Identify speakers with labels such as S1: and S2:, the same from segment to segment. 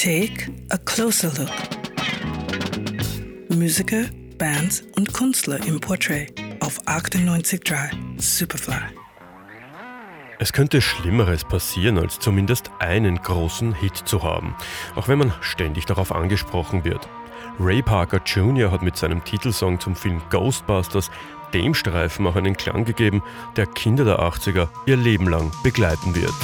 S1: Take a closer look. Musiker, Bands und Künstler im Portrait auf 98.3 Superfly.
S2: Es könnte Schlimmeres passieren, als zumindest einen großen Hit zu haben, auch wenn man ständig darauf angesprochen wird. Ray Parker Jr. hat mit seinem Titelsong zum Film Ghostbusters dem Streifen auch einen Klang gegeben, der Kinder der 80er ihr Leben lang begleiten wird.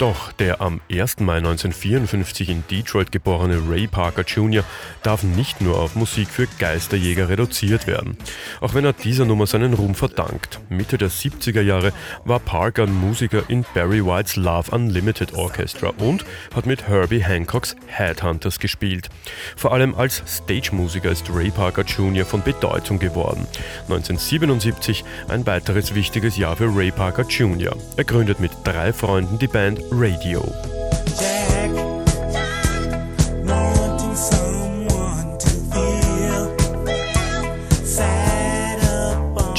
S2: Doch der am 1. Mai 1954 in Detroit geborene Ray Parker Jr. darf nicht nur auf Musik für Geisterjäger reduziert werden, auch wenn er dieser Nummer seinen Ruhm verdankt. Mitte der 70er Jahre war Parker Musiker in Barry Whites Love Unlimited Orchestra und hat mit Herbie Hancocks Headhunters gespielt. Vor allem als Stage-Musiker ist Ray Parker Jr. von Bedeutung geworden. 1977 ein weiteres wichtiges Jahr für Ray Parker Jr. Er gründet mit drei Freunden die Band Radio.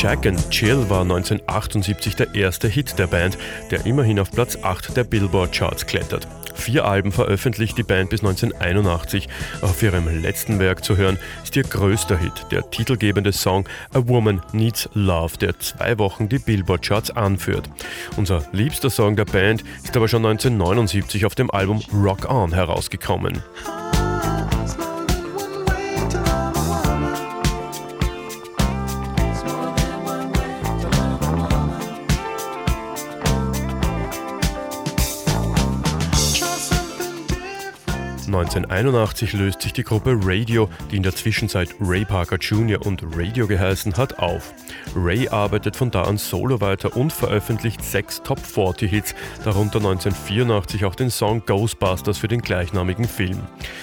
S2: Jack and Chill war 1978 der erste Hit der Band, der immerhin auf Platz 8 der Billboard Charts klettert. Vier Alben veröffentlicht die Band bis 1981. Auf ihrem letzten Werk zu hören ist ihr größter Hit, der titelgebende Song A Woman Needs Love, der zwei Wochen die Billboard-Charts anführt. Unser liebster Song der Band ist aber schon 1979 auf dem Album Rock On herausgekommen. 1981 löst sich die Gruppe Radio, die in der Zwischenzeit Ray Parker Jr. und Radio geheißen hat, auf. Ray arbeitet von da an solo weiter und veröffentlicht sechs Top 40 Hits, darunter 1984 auch den Song Ghostbusters für den gleichnamigen Film.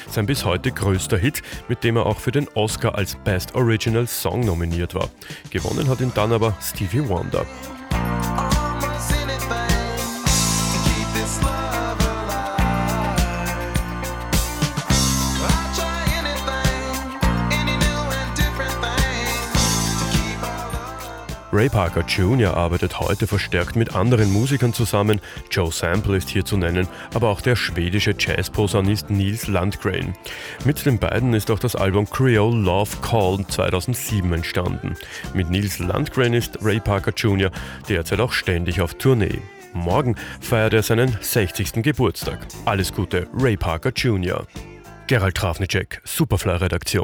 S2: Sein bis heute größter Hit, mit dem er auch für den Oscar als Best Original Song nominiert war. Gewonnen hat ihn dann aber Stevie Wonder. Ray Parker Jr. arbeitet heute verstärkt mit anderen Musikern zusammen. Joe Sample ist hier zu nennen, aber auch der schwedische Jazz-Posaunist Nils Landgren. Mit den beiden ist auch das Album Creole Love Call 2007 entstanden. Mit Nils Landgren ist Ray Parker Jr. derzeit auch ständig auf Tournee. Morgen feiert er seinen 60. Geburtstag. Alles Gute, Ray Parker Jr. Gerald Trafnicek, Superfly-Redaktion.